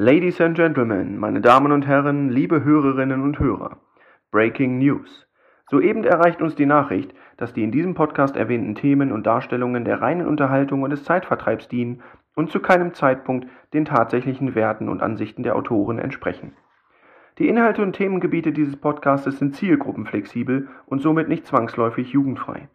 Ladies and Gentlemen, meine Damen und Herren, liebe Hörerinnen und Hörer. Breaking News. Soeben erreicht uns die Nachricht, dass die in diesem Podcast erwähnten Themen und Darstellungen der reinen Unterhaltung und des Zeitvertreibs dienen und zu keinem Zeitpunkt den tatsächlichen Werten und Ansichten der Autoren entsprechen. Die Inhalte und Themengebiete dieses Podcastes sind zielgruppenflexibel und somit nicht zwangsläufig jugendfrei.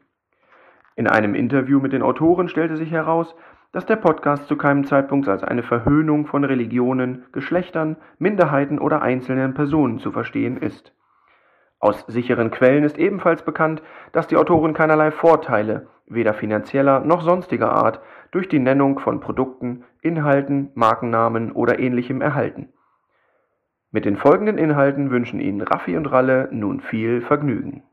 In einem Interview mit den Autoren stellte sich heraus, dass der Podcast zu keinem Zeitpunkt als eine Verhöhnung von Religionen, Geschlechtern, Minderheiten oder einzelnen Personen zu verstehen ist. Aus sicheren Quellen ist ebenfalls bekannt, dass die Autoren keinerlei Vorteile, weder finanzieller noch sonstiger Art, durch die Nennung von Produkten, Inhalten, Markennamen oder ähnlichem erhalten. Mit den folgenden Inhalten wünschen Ihnen Raffi und Ralle nun viel Vergnügen.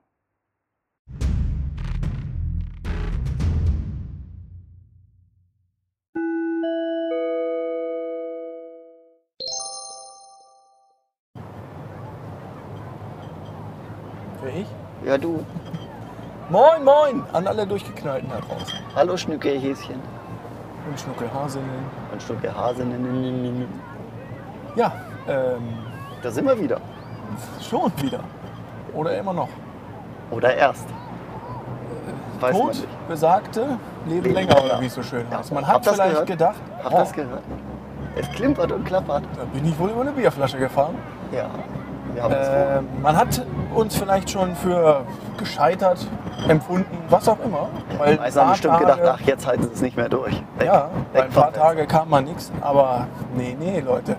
Ja, du. Moin, moin! An alle Durchgeknallten da draußen. Hallo Schnückelhäschen. Und Schnuckelhasinnen. Und Schnuckelhasinnen. Ja, ähm, Da sind wir wieder. schon wieder. Oder immer noch. Oder erst. Weiß man Tod. Besagte, leben Leben länger, oder wie es so schön Ja. heißt. Man hat das vielleicht gedacht, Habt oh, das gehört? Es klimpert und klappert. da bin ich wohl über eine Bierflasche gefahren. Ja. Es Äh, man hat uns vielleicht schon für gescheitert empfunden, was auch immer. Weil Die meisten haben bestimmt paar gedacht, Tage- ach, jetzt halten sie es nicht mehr durch. Weg. Ja, Weg ein paar Tage kam man nichts, aber nee, nee, Leute.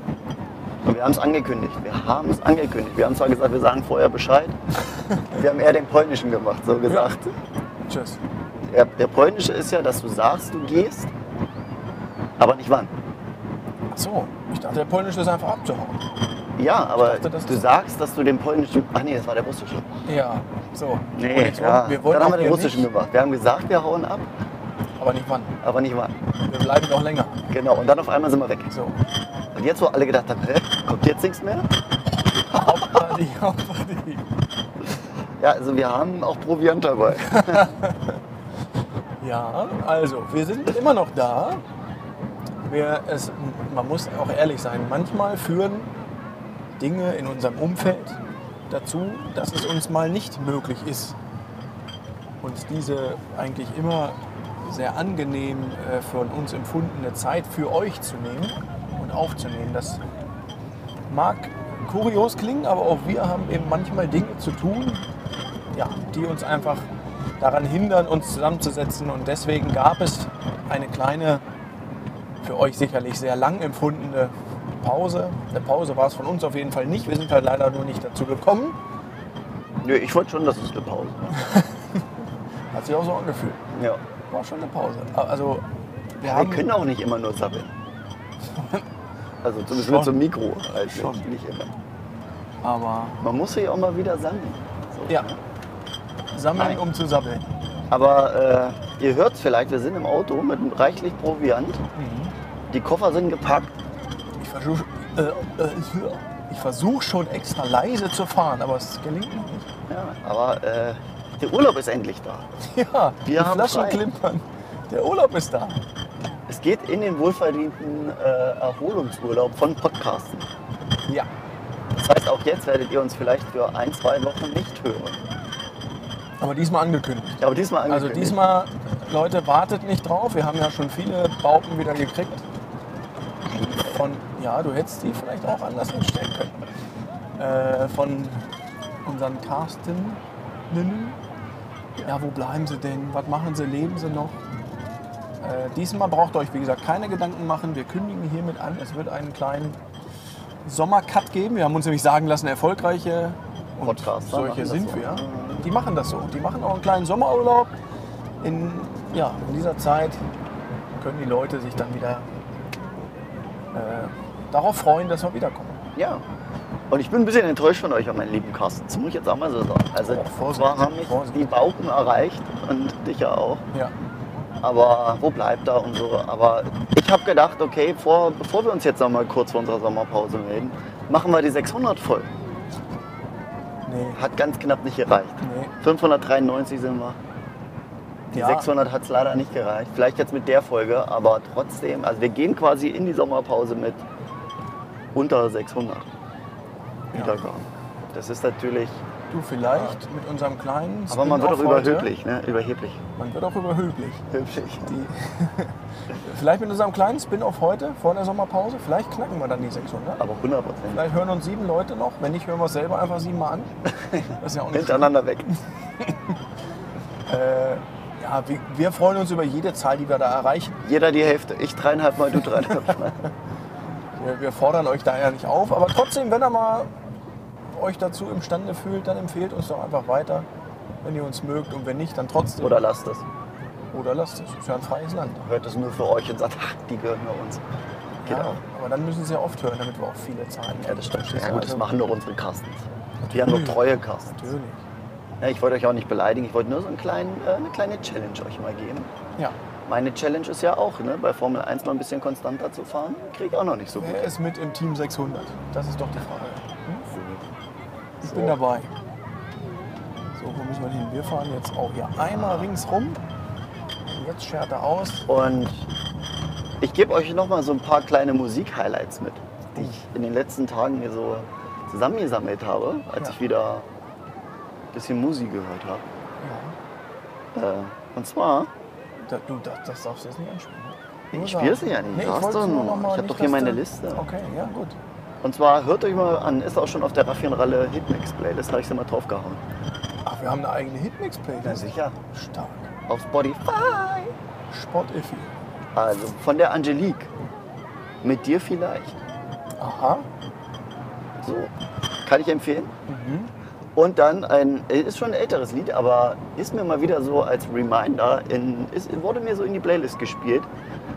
Und wir haben es angekündigt. Wir haben es angekündigt. Wir haben zwar gesagt, wir sagen vorher Bescheid. wir haben eher den polnischen gemacht, so gesagt. Tschüss. Der, der polnische ist ja, dass du sagst, du gehst, aber nicht wann. Ach so, ich dachte, der polnische ist einfach abzuhauen. Ja, aber dachte, du sagst, dass du den polnischen. Ach nee, das war der russische. Ja, so. Nee, ja. wir Dann haben wir den russischen nicht, gemacht. Wir haben gesagt, wir hauen ab, aber nicht wann. aber nicht wann. Wir bleiben noch länger. Genau, und dann auf einmal sind wir weg. So. Und jetzt, wo alle gedacht haben, hä, kommt jetzt nichts mehr? Hauptparty, Hauptparty. Ja, also wir haben auch Proviant dabei. Ja, also, wir sind immer noch da. Wir, es, man muss auch ehrlich sein, manchmal führen Dinge in unserem Umfeld dazu, dass es uns mal nicht möglich ist, uns diese eigentlich immer sehr angenehm äh, von uns empfundene Zeit für euch zu nehmen und aufzunehmen. Das mag kurios klingen, aber auch wir haben eben manchmal Dinge zu tun, ja, die uns einfach daran hindern, uns zusammenzusetzen. Und deswegen gab es eine kleine, für euch sicherlich sehr lang empfundene Pause. Eine Pause war es von uns auf jeden Fall nicht. Wir sind halt leider nur nicht dazu gekommen. Nö, ich wollte schon, dass es eine Pause war. Hat sich auch so angefühlt. Ja. War schon eine Pause. Also, wir Wir haben. können auch nicht immer nur sabbeln. Also zumindest Schon. mit so einem Mikro. Halt Schon. nicht, immer. Aber Man muss sich auch mal wieder sammeln. So. ja, sammeln, Nein. um zu sabbeln. Aber äh, ihr hört es vielleicht, wir sind im Auto mit reichlich Proviant. Mhm. Die Koffer sind gepackt. Ich versuche äh, äh, versuch schon extra leise zu fahren, aber es gelingt noch nicht. Ja, aber äh, der Urlaub ist endlich da. Ja, Wir die haben Flaschen frei. klimpern. Der Urlaub ist da. Es geht in den wohlverdienten äh, Erholungsurlaub von Podcasten. Ja. Das heißt, auch jetzt werdet ihr uns vielleicht für ein, zwei Wochen nicht hören. Aber diesmal angekündigt. Aber diesmal Also angekündigt. diesmal, Leute, wartet nicht drauf. Wir haben ja schon viele Bauten wieder gekriegt. Von, ja, du hättest die vielleicht auch anders hinstellen können. Äh, von unseren Carsteninnen. Ja, wo bleiben sie denn? Was machen sie? Leben sie noch? Äh, diesmal braucht ihr euch, wie gesagt, keine Gedanken machen. Wir kündigen hiermit an. Es wird einen kleinen Sommercut geben. Wir haben uns nämlich sagen lassen, erfolgreiche und solche sind so. wir. Die machen das so. Die machen auch einen kleinen Sommerurlaub. In, ja, in dieser Zeit können die Leute sich dann wieder darauf freuen, dass wir wiederkommen. Ja. Und ich bin ein bisschen enttäuscht von euch, meinen lieben Carsten. Das muss ich jetzt auch mal so sagen. Also, Oh, Vorsicht, zwar haben mich Vorsicht. die Bauken erreicht und dich ja auch. Ja. Aber wo bleibt er und so. Aber ich habe gedacht, okay, vor, bevor wir uns jetzt noch mal kurz vor unserer Sommerpause melden, machen wir die 600 voll. Nee. Hat ganz knapp nicht gereicht. Nee. 593 sind wir. Die Ja. 600 hat es leider nicht gereicht. Vielleicht jetzt mit der Folge, aber trotzdem, also wir gehen quasi in die Sommerpause mit unter 600 Wiedergaben. Das ist natürlich, Du vielleicht mit unserem kleinen aber man wird auch überheblich, ne? Überheblich. Man wird auch überhöblich. Hübschig. Vielleicht mit unserem kleinen Spin-off heute, vor der Sommerpause, vielleicht knacken wir dann die 600. Aber 100 Prozent. Vielleicht hören uns sieben Leute noch. Wenn nicht, hören wir es selber einfach siebenmal an. Das ist ja auch nicht schlimm. Hintereinander weg. äh, Ja, wir, wir freuen uns über jede Zahl, die wir da erreichen. Jeder die Hälfte. Ich dreieinhalb Mal, du dreieinhalb Mal. Wir, wir fordern euch da ja nicht auf. Aber trotzdem, wenn ihr mal euch dazu imstande fühlt, dann empfehlt uns doch einfach weiter. Wenn ihr uns mögt und wenn nicht, dann trotzdem. Oder lasst es. Oder lasst es. Ist ja ein freies Land. Hört es nur für euch und sagt, ach, die gehören nur uns. Geht Ja, auch. aber dann müssen sie ja oft hören, damit wir auch viele Zahlen Ja, das stimmt. Ja, gut, das Also, machen doch unsere Castens. Wir haben doch treue Castens. Natürlich. Ich wollte euch auch nicht beleidigen. Ich wollte nur so einen kleinen, äh, eine kleine Challenge euch mal geben. Ja. Meine Challenge ist ja auch, ne, bei Formel 1 mal ein bisschen konstanter zu fahren. Kriege ich auch noch nicht so gut. Wer ist mit im Team 600? Das ist doch die Frage. Hm? Ich So. bin dabei. So, wo müssen wir hin? Wir fahren jetzt auch hier einmal ringsrum. Jetzt schert er aus. Und ich gebe euch noch mal so ein paar kleine Musik-Highlights mit, die ich in den letzten Tagen mir so zusammengesammelt habe, als Ja. ich wieder bisschen Musik gehört habe. Ja. Äh, und zwar, Da, du, das, das darfst du jetzt nicht anspielen. ne? Ich spiele sie ja nicht. Nee, ich ich doch nur habe doch hier meine Liste. Okay, ja gut. Und zwar hört euch mal an, ist auch schon auf der Raffinralle Hitmix Playlist, habe ich sie mal draufgehauen. Ach, wir haben eine eigene Hitmix-Playlist. sicher. Stark. Auf Spotify. Sport-Iffi. Also von der Angelique. Mit dir vielleicht. Aha. So. Kann ich empfehlen. Mhm. Und dann ein, ist schon ein älteres Lied, aber ist mir mal wieder so als Reminder, in, ist, wurde mir so in die Playlist gespielt.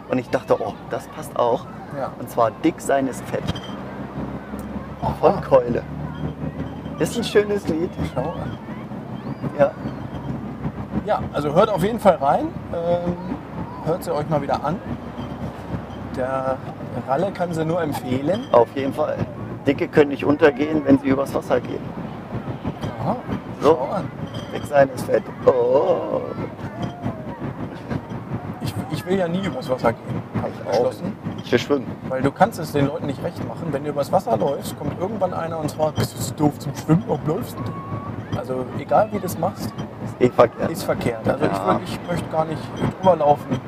Und ich dachte, oh, das passt auch. Ja. Und zwar Dick sein ist fett. Von Keule. Ist ein schönes Lied. Schau an. Ja. Ja, also hört auf jeden Fall rein. Ähm, hört sie euch mal wieder an. Der Ralle kann sie nur empfehlen. Auf jeden Fall. Dicke können nicht untergehen, wenn sie übers Wasser gehen. So. Dick sein ist fett. Oh. Ich, ich will ja nie übers Wasser gehen, habe ich beschlossen. Ich will schwimmen. Weil du kannst es den Leuten nicht recht machen. Wenn du übers Wasser läufst, kommt irgendwann einer und fragt, bist du so doof zum Schwimmen? Warum läufst denn du? Also egal wie du das machst, Ist eh verkehrt. ist verkehrt. Also ich, Ja. würd, ich möchte gar nicht drüber laufen.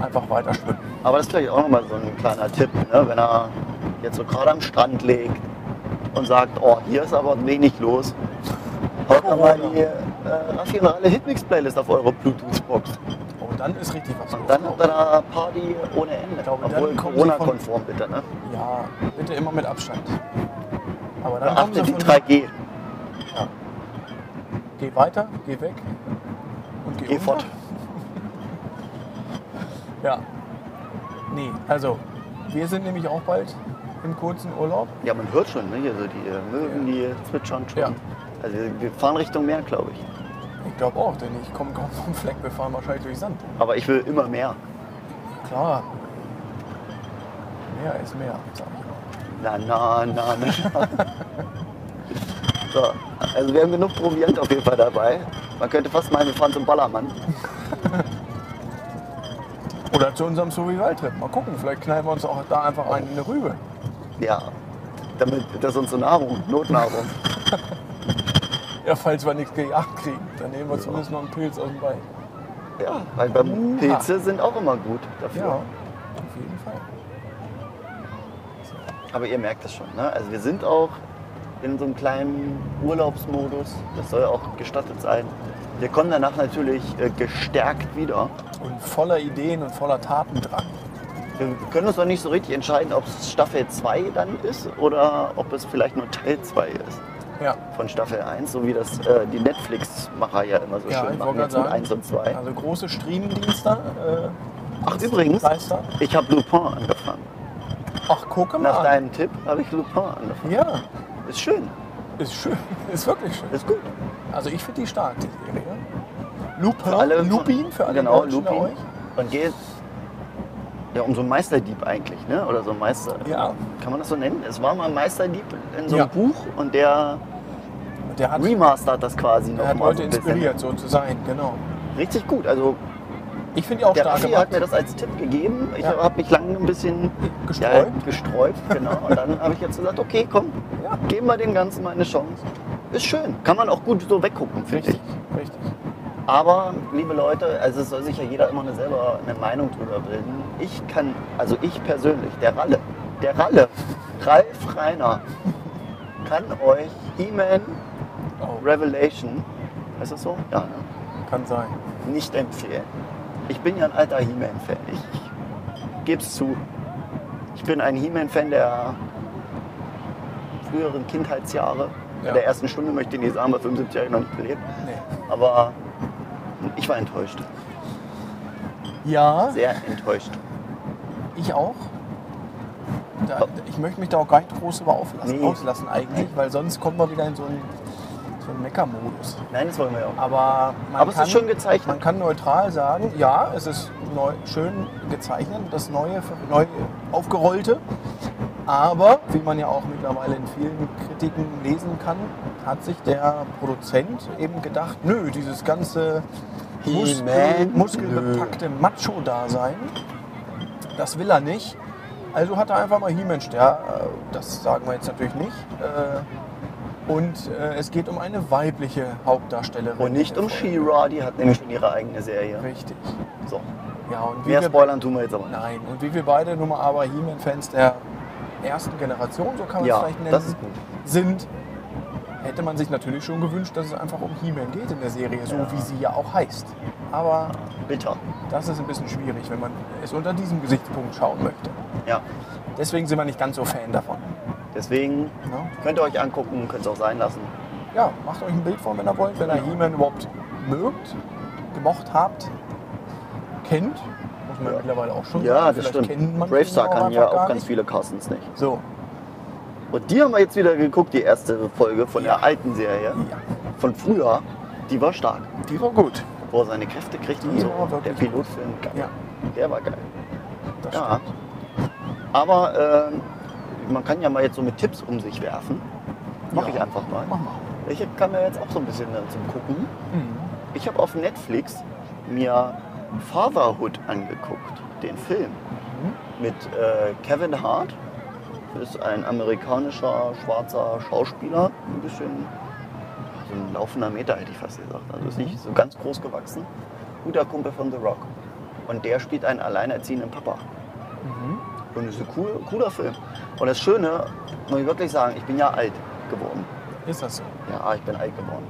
Einfach weiter schwimmen. Aber das ist vielleicht auch nochmal so ein kleiner Tipp, ne? wenn er jetzt so gerade am Strand liegt und sagt, oh, hier ist aber wenig los. Haut doch mal die äh, raffinale Hitmix-Playlist auf eure Bluetooth-Box. Oh, dann ist richtig was Und dann habt ihr da Party ohne Ende. glaube, Obwohl Corona-konform bitte. Ne? Ja, bitte immer mit Abstand. Aber dann Beachte die von 3G. Ja. Geh weiter, geh weg und geh, Geh unter. fort. Ja. Nee, also wir sind nämlich auch bald im kurzen Urlaub. Ja, man hört schon, ne? hier so die äh, Möwen, die zwitschern schon. Ja. Also wir, fahren Richtung Meer, glaube ich. Ich glaube auch, denn ich komme kaum vom Fleck, wir fahren wahrscheinlich durch Sand. Aber ich will immer mehr. Klar. Mehr ist mehr, sag ich mal. Na, na, na, na. so, also wir haben genug Proviant auf jeden Fall dabei. Man könnte fast meinen, wir fahren zum Ballermann. Oder zu unserem Survival-Trip. Mal gucken, vielleicht knallen wir uns auch da einfach eine Rübe. Ja, damit das ist unsere Nahrung, Notnahrung. Ja, falls wir nichts gejagt kriegen, dann nehmen wir zumindest noch einen Pilz aus dem Wald. Ja, weil beim. Pilze sind auch immer gut Ja, dafür. auf jeden Fall. Aber ihr merkt es schon, ne? Also wir sind auch in so einem kleinen Urlaubsmodus. Das soll auch gestattet sein. Wir kommen danach natürlich äh, gestärkt wieder. Und voller Ideen und voller Taten dran. Wir können uns noch nicht so richtig entscheiden, ob es Staffel 2 dann ist oder ob es vielleicht nur Teil 2 ist Ja, von Staffel 1, so wie das äh, die Netflix-Macher ja immer so ja schön machen jetzt mit sagen. 1 und 2. Also große Streamingdienste. Äh, Ach übrigens, Leister. ich habe Lupin angefangen. Ach, gucke mal. Nach deinem Tipp habe ich Lupin angefangen. Ja, Ist schön, ist schön. Ist wirklich schön. ist gut. Also ich finde die stark, die Serie. Lupin, Für alle, Lupin, für alle genau, Lupin. euch. Und geht ja um so einen Meisterdieb eigentlich, ne? Oder so ein Meister. Ja. Kann man das so nennen? Es war mal ein Meisterdieb in so Ja. einem Buch und der Der hat, remastert das quasi der noch hat Leute so inspiriert, so zu sein, genau. Richtig gut. Also Ich finde auch Der stark Raffi hat mir das als Tipp gegeben. Ich Ja. habe mich lange ein bisschen Gesträubt. Ja, gesträubt, genau. Und dann habe ich jetzt gesagt, okay, komm, Ja. geben wir dem Ganzen mal eine Chance. Ist schön. Kann man auch gut so weggucken, finde ich. richtig. Aber, liebe Leute, also es soll sich ja jeder immer eine selber eine Meinung drüber bilden. Ich kann, also ich persönlich, der Ralle, der Ralle, Ralf Reiner, kann euch He-Man Oh, Revelation, heißt das so? Ja, ne? kann sein. nicht empfehlen. Ich bin ja ein alter He-Man-Fan. Ich gebe es zu. Ich bin ein He-Man-Fan der früheren Kindheitsjahre. Ja. Der ersten Stunde möchte ich nicht sagen, weil 75 Jahre noch nicht gelebt. Nee. Aber ich war enttäuscht. Ja, Sehr enttäuscht. ich auch. Da, ich möchte mich da auch gar nicht groß über auflassen, Nee. auslassen eigentlich, weil sonst kommen wir wieder in so einen, so einen Mecker-Modus. Nein, das wollen wir auch. Aber, man Aber es kann, ist schön gezeichnet. Man kann neutral sagen, ja, es ist neu, schön gezeichnet, das neue, neu aufgerollte. Aber, wie man ja auch mittlerweile in vielen Kritiken lesen kann, hat sich der Produzent eben gedacht, nö, dieses ganze Muskel, muskelbepackte Macho-Dasein, das will er nicht. Also hat er einfach mal He-Man, ja, äh, das sagen wir jetzt natürlich nicht. Äh, Und äh, es geht um eine weibliche Hauptdarstellerin. Und nicht um She-Ra, die hat nämlich schon ihre eigene Serie. Richtig. So. Ja, und wie Mehr wir, spoilern tun wir jetzt aber nicht. Nein, und wie wir beide nun mal aber He-Man-Fans der ersten Generation, so kann man es Ja, vielleicht nennen, das ist gut. sind, hätte man sich natürlich schon gewünscht, dass es einfach um He-Man geht in der Serie, so Ja. wie sie ja auch heißt. Aber Bitter. das ist ein bisschen schwierig, wenn man es unter diesem Gesichtspunkt schauen möchte. Ja. Deswegen sind wir nicht ganz so Fan davon. Deswegen Ne? könnt ihr euch angucken, könnt es auch sein lassen. Ja, macht euch ein Bild von, wenn ihr wollt, wenn ihr He-Man überhaupt mögt, gemocht habt, kennt. Muss man Ja. mittlerweile auch schon Ja, sagen. das Vielleicht stimmt. Bravestar kann ja auch ganz nicht. viele Carstens nicht. So, Und die haben wir jetzt wieder geguckt, die erste Folge von Ja. der alten Serie. ja, Von früher. Die war stark. die war gut. Wo er seine Kräfte kriegt und Die so. Der Pilotfilm, geil. Ja, Der war geil. das Ja. stimmt. Aber ähm, man kann ja mal jetzt so mit Tipps um sich werfen. Mach ich einfach mal. Mach mal. Ich kam ja jetzt auch so ein bisschen äh, zum Gucken. Mhm. Ich habe auf Netflix mir Fatherhood angeguckt, den Film Mhm. mit äh, Kevin Hart. Das ist ein amerikanischer schwarzer Schauspieler, ein bisschen so ein laufender Meter hätte ich fast gesagt. Also ist nicht so ganz groß gewachsen. Guter Kumpel von The Rock. Und der spielt einen alleinerziehenden Papa. Mhm. Und es ist ein cool, cooler Film. Und das Schöne, muss ich wirklich sagen, ich bin ja alt geworden. Ist das so? Ja, ich bin alt geworden.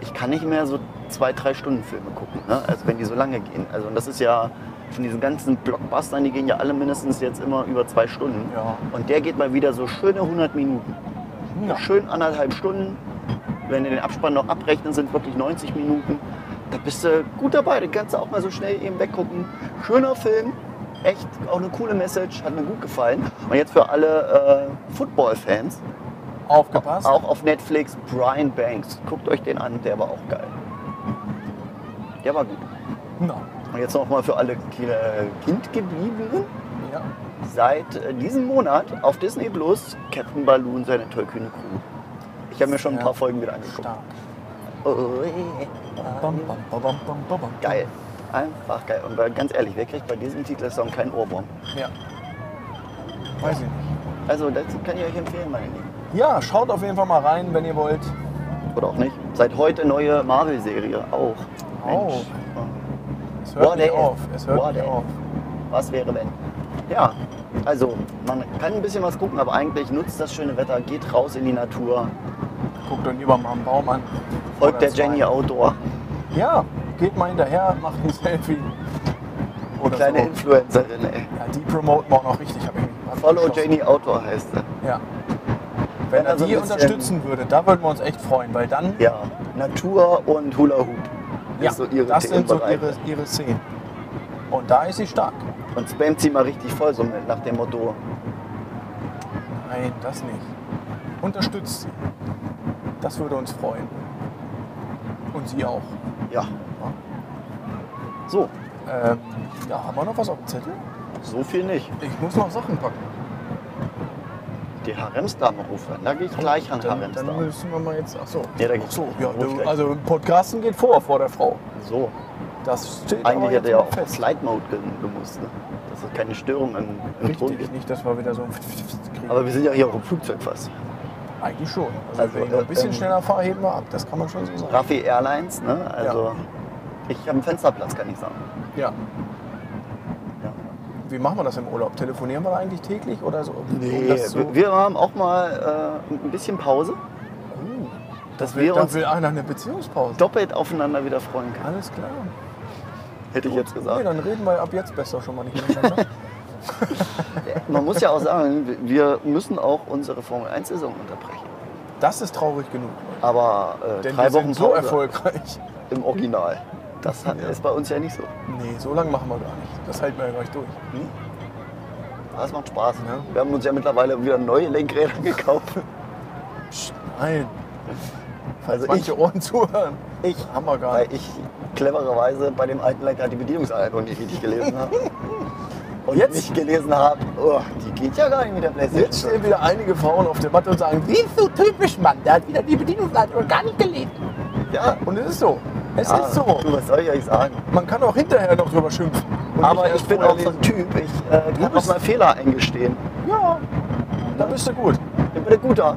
Ich kann nicht mehr so zwei, drei Stunden Filme gucken, ne? also wenn die so lange gehen. Also und das ist ja von diesen ganzen Blockbustern, die gehen ja alle mindestens jetzt immer über zwei Stunden. Ja. Und der geht mal wieder so schöne 100 Minuten. Ja. Schön anderthalb Stunden. Wenn wir den Abspann noch abrechnen, sind wirklich 90 Minuten. Da bist du gut dabei. Den kannst du auch mal so schnell eben weggucken. Schöner Film. Echt auch eine coole Message. Hat mir gut gefallen. Und jetzt für alle äh, Football-Fans. Aufgepasst. Auch auf Netflix Brian Banks. Guckt euch den an, der war auch geil. Der war gut. Na, Und jetzt nochmal für alle Ki- Kindgebliebenen. ja. Seit äh, diesem Monat auf Disney Plus Captain Balloon seine tollkühne Crew. Ich habe mir schon ein paar Folgen wieder angeguckt. Stark. Oh, yeah. Geil. Einfach geil. Und ganz ehrlich, wer kriegt bei diesem Titelsong keinen Ohrwurm? Ja. Weiß ich nicht. Also das kann ich euch empfehlen, meine Lieben. Ja, schaut auf jeden Fall mal rein, wenn ihr wollt. Oder auch nicht. Seit heute neue Marvel-Serie. Auch. Mensch. Es hört What auf. Es hört What auf. Was wäre wenn? Ja, also man kann ein bisschen was gucken, aber eigentlich nutzt das schöne Wetter, geht raus in die Natur, Guckt euch lieber mal einen Baum an. folgt der. Jenny Outdoor, Ja, geht mal hinterher, macht ein Selfie. Oder kleine so. Influencerin, ey. Ja, die promoten wir auch noch richtig, habe ich Follow. Jenny Outdoor heißt sie. Ja. Wenn Ja, er die unterstützen würde, da würden wir uns echt freuen, weil dann Ja, Natur und Hula Hoop ja, so ihre das sind so ihre, ihre Szenen. Und da ist sie stark. Und spammt sie mal richtig voll, so mit, nach dem Motto, Nein, das nicht. Unterstützt sie. Das würde uns freuen. Und sie auch. ja. So, Ähm, ja, haben wir noch was auf dem Zettel? so viel nicht. Ich muss noch Sachen packen. Die Haremsdame rufen, da gehe ich gleich an Dann, dann Haremsdame. müssen wir mal jetzt. Ach so. Ja, da geht's. so, ja, du, also Podcasten geht vor vor der Frau. So, Das steht Eigentlich hätte er auch fest. Slide Mode ge- gemusst, ne? dass es keine Störung im, im Ton Richtig, gibt. nicht, dass wir wieder so kriegen. Aber wir sind ja hier auch im Flugzeug fast. Eigentlich schon. Also, Also, wenn ich noch ein bisschen ähm, schneller fahre, heben wir ab. Das kann man schon so sagen. Raffi Airlines, ne? also ich habe einen Fensterplatz, kann ich sagen. Ja. Wie machen wir das im Urlaub? Telefonieren wir eigentlich täglich oder so? Nee, so wir haben auch mal äh, ein bisschen Pause, Oh, dass da will, wir uns will einer eine Beziehungspause. doppelt aufeinander wieder freuen können, Alles klar. hätte ich jetzt Nee, gesagt. dann reden wir ab jetzt besser schon mal nicht miteinander. Man muss ja auch sagen, wir müssen auch unsere Formel-1-Saison unterbrechen. Das ist traurig genug. Aber äh, Denn drei wir Wochen sind so Pause erfolgreich. im Original, das hat, ist bei uns ja nicht so. Nee, so lange machen wir gar nicht. Das halten wir ja gleich durch. Das macht Spaß. Ja. Wir haben uns ja mittlerweile wieder neue Lenkräder gekauft. Psst, nein. Falls Also manche ich- Ohren zuhören. Ich, Haben wir gar weil nicht. ich clevererweise bei dem alten Lenkrad die Bedienungsanleitung nicht richtig gelesen habe. Und Jetzt? nicht gelesen habe, oh, die geht ja gar nicht mit der Jetzt Playstation. stehen wieder einige Frauen auf der Matte und sagen, wie so typisch, Mann, der hat wieder die Bedienungsanleitung gar nicht gelesen. Ja, Und es ist so. Es ja, ist so. Du, was soll ich euch sagen? Man kann auch hinterher noch drüber schimpfen. Aber ich bin auch so ein. Typ, ich äh, kann auch mal Fehler eingestehen. Ja, da bist du gut. Ich bin ein guter.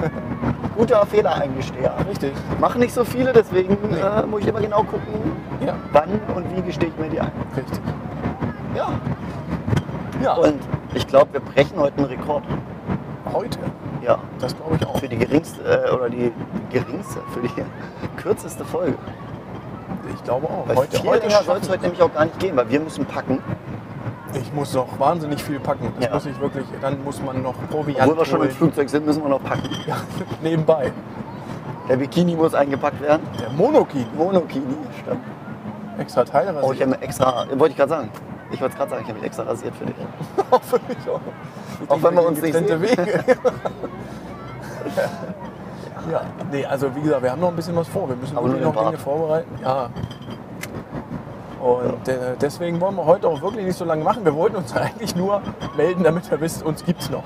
guter Fehler eingesteher. Richtig. Mache nicht so viele, deswegen Nee. äh, muss ich immer genau gucken, Ja, wann und wie gestehe ich mir die ein. richtig. Ja. Ja, Und ich glaube, wir brechen heute einen Rekord. heute, Ja. das glaube ich auch. Für die geringste, äh, oder die geringste, für die kürzeste Folge. Ich glaube auch. Weil Heute, viel heute länger soll es heute nämlich auch gar nicht gehen, weil wir müssen packen, Ich muss noch wahnsinnig viel packen. Das Ja. muss ich wirklich. Dann muss man noch Proviant obwohl wir schon im. Flugzeug sind, müssen wir noch packen. Ja, nebenbei. Der Bikini muss eingepackt werden. Der Monokini. Monokini, stimmt. Extra Teil Oh, ich habe mir extra, wollte ich gerade sagen. Ich wollte es gerade sagen, ich habe mich extra rasiert für dich. Für mich auch. Ich Auch wenn wir uns nicht getrennte Wege. ja, nee, also wie gesagt, wir haben noch ein bisschen was vor. Wir müssen Aber wirklich noch Dinge vorbereiten. Ja. Und äh, deswegen wollen wir heute auch wirklich nicht so lange machen. Wir wollten uns eigentlich nur melden, damit ihr wisst, uns gibt's noch.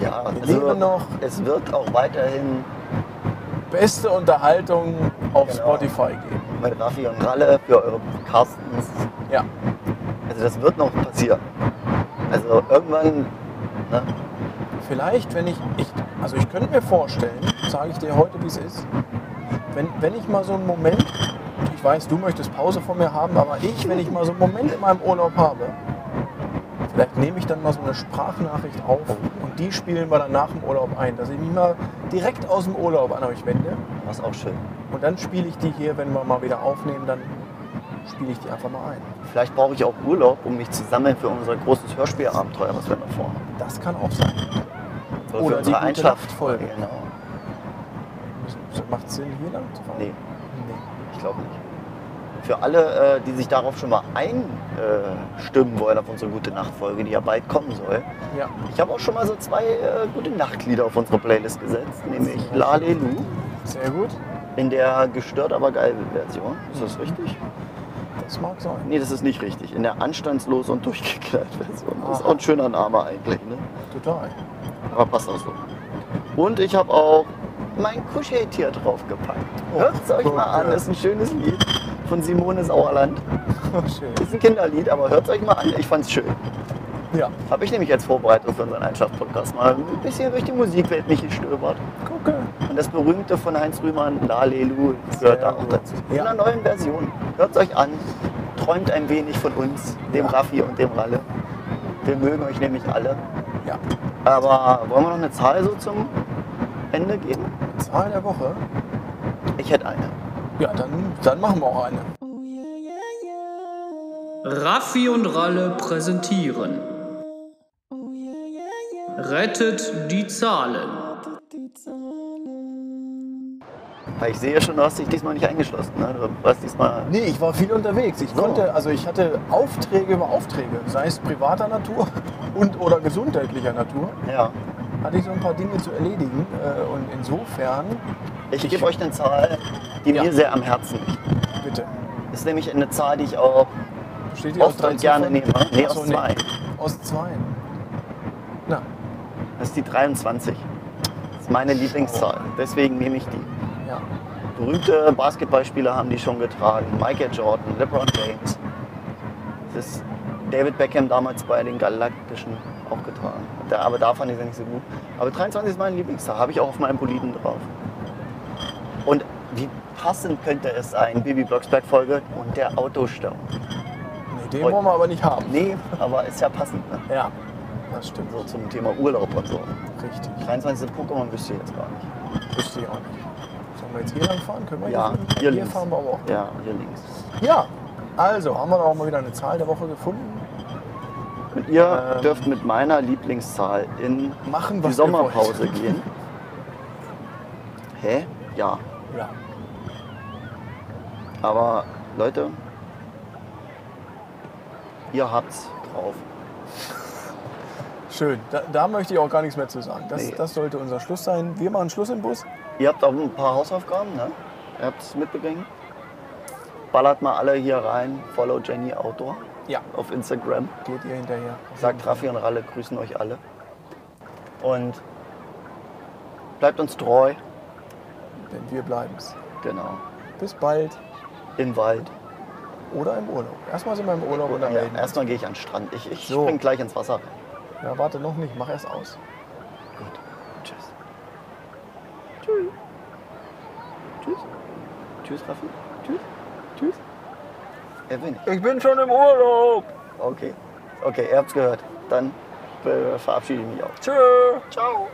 Ja, Wir leben noch. es wird auch weiterhin Beste Unterhaltung auf Genau. Spotify geben. mit Raffi und Ralle für eure Carstens. Ja, Also das wird noch passieren. Also irgendwann, ne? Vielleicht, wenn ich, ich also ich könnte mir vorstellen, sage ich dir heute, wie es ist, wenn, wenn ich mal so einen Moment, ich weiß, du möchtest Pause von mir haben, aber ich, wenn ich mal so einen Moment in meinem Urlaub habe, vielleicht nehme ich dann mal so eine Sprachnachricht auf und die spielen wir dann nach dem Urlaub ein, dass ich mich mal direkt aus dem Urlaub an euch wende Das ist auch schön. und dann spiele ich die hier, wenn wir mal wieder aufnehmen, dann spiele ich die einfach mal ein. Vielleicht brauche ich auch Urlaub, um mich zu sammeln für unser großes Hörspielabenteuer, was wir noch vorhaben. Das kann auch sein. Oder für die unsere Einschlaffolge. Nachtfolge. Genau. Macht es Sinn, hier lang zu fahren? Nee, Nee. ich glaube nicht. Für alle, äh, die sich darauf schon mal einstimmen wollen auf unsere gute Nachtfolge, die ja bald kommen soll. Ja. Ich habe auch schon mal so zwei äh, gute Nachtlieder auf unsere Playlist gesetzt, nämlich Lalelu Sehr gut. in der gestört aber geil Version. Ist das richtig? Das mag sein. Nee, das ist nicht richtig. In der anstandslos und durchgeknallt Version. Das ist auch ein schöner Name eigentlich, ne? Total. Aber passt auch so. Und ich habe auch mein Kuscheltier draufgepackt. Oh, Hört es euch mal an, ist ein schönes Lied von Simone Sauerland. Schön. Ist ein Kinderlied, aber hört es euch mal an, ich fand's schön. Ja. Habe ich nämlich als Vorbereitung für unseren Einschlaf-Podcast mal ein bisschen durch die Musikwelt mich gestöbert. Gucke. Und das berühmte von Heinz Rühmann, Lalelu, gehört da auch dazu. In Ja. einer neuen Version. Hört es euch an, träumt ein wenig von uns, dem Ja. Raffi und dem Ralle. Wir mögen euch nämlich alle. Ja. Aber wollen wir noch eine Zahl so zum Ende geben? Zahl der Woche. Ich hätte eine. Ja, dann, dann machen wir auch eine. Raffi und Ralle präsentieren. Rettet die Zahlen. Weil ich sehe schon, du hast dich diesmal nicht eingeschlossen. Ne? Du warst diesmal. Nee, ich war viel unterwegs. Ich So. konnte, also ich hatte Aufträge über Aufträge, sei es privater Natur und oder gesundheitlicher Natur, Ja. hatte ich so ein paar Dinge zu erledigen. äh, Und insofern, Ich gebe euch eine Zahl, die Ja. mir sehr am Herzen liegt. bitte. Das ist nämlich eine Zahl, die ich auch Besteht oft und gerne nehme. Nee, Ach so, aus zwei. Aus zwei. Na, Das ist die 23. Das ist meine Lieblingszahl. Deswegen nehme ich die. Ja. berühmte Basketballspieler haben die schon getragen. Michael Jordan, LeBron James. Das ist David Beckham damals bei den Galaktischen auch getragen. Da- Aber da fand ich sie nicht so gut. Aber 23 ist mein Lieblingstag, habe ich auch auf meinem Boliden drauf. Und wie passend könnte es sein, Bibi Blocksberg Folge und der Autostau. Nee, den wollen wir aber nicht haben. Nee, aber ist ja passend. Ne? Ja, das stimmt. So zum Thema Urlaub und so. Richtig. 23. Pokémon wüsste ich jetzt gar nicht. Wüsste ich auch nicht. Wir jetzt hier lang fahren? Können wir Ja, hier, hier links. fahren wir aber auch. Ja, hier links. Ja, also haben wir auch mal wieder eine Zahl der Woche gefunden. Und ihr Ähm. dürft mit meiner Lieblingszahl in Machen, die Sommerpause gehen. Hä? Ja. Ja. Aber Leute, ihr habt's drauf. Schön. Da, da möchte ich auch gar nichts mehr zu sagen. Das, Nee. das sollte unser Schluss sein. Wir machen Schluss im Bus. Ihr habt auch ein paar Hausaufgaben, ne? Ihr habt es mitbekommen. Ballert mal alle hier rein. Follow Jenny Outdoor Ja. auf Instagram. Geht ihr hinterher. Sagt Raffi und Ralle, grüßen euch alle. Und bleibt uns treu. Denn wir bleiben's. Genau. Bis bald. Im Wald. Oder im Urlaub. Erstmal sind wir im Urlaub dann Ja, melden erstmal gehe ich an den Strand. Ich, ich So. spring gleich ins Wasser. Ja, warte noch nicht. Mach erst aus. Gut. Tschüss. Tschüss. Tschüss. Tschüss, Raffi. Tschüss. Tschüss. Erwin. Ich bin schon im Urlaub. Okay. Okay, ihr habt's gehört. Dann äh, verabschiede ich mich auch. Tschö. Ciao.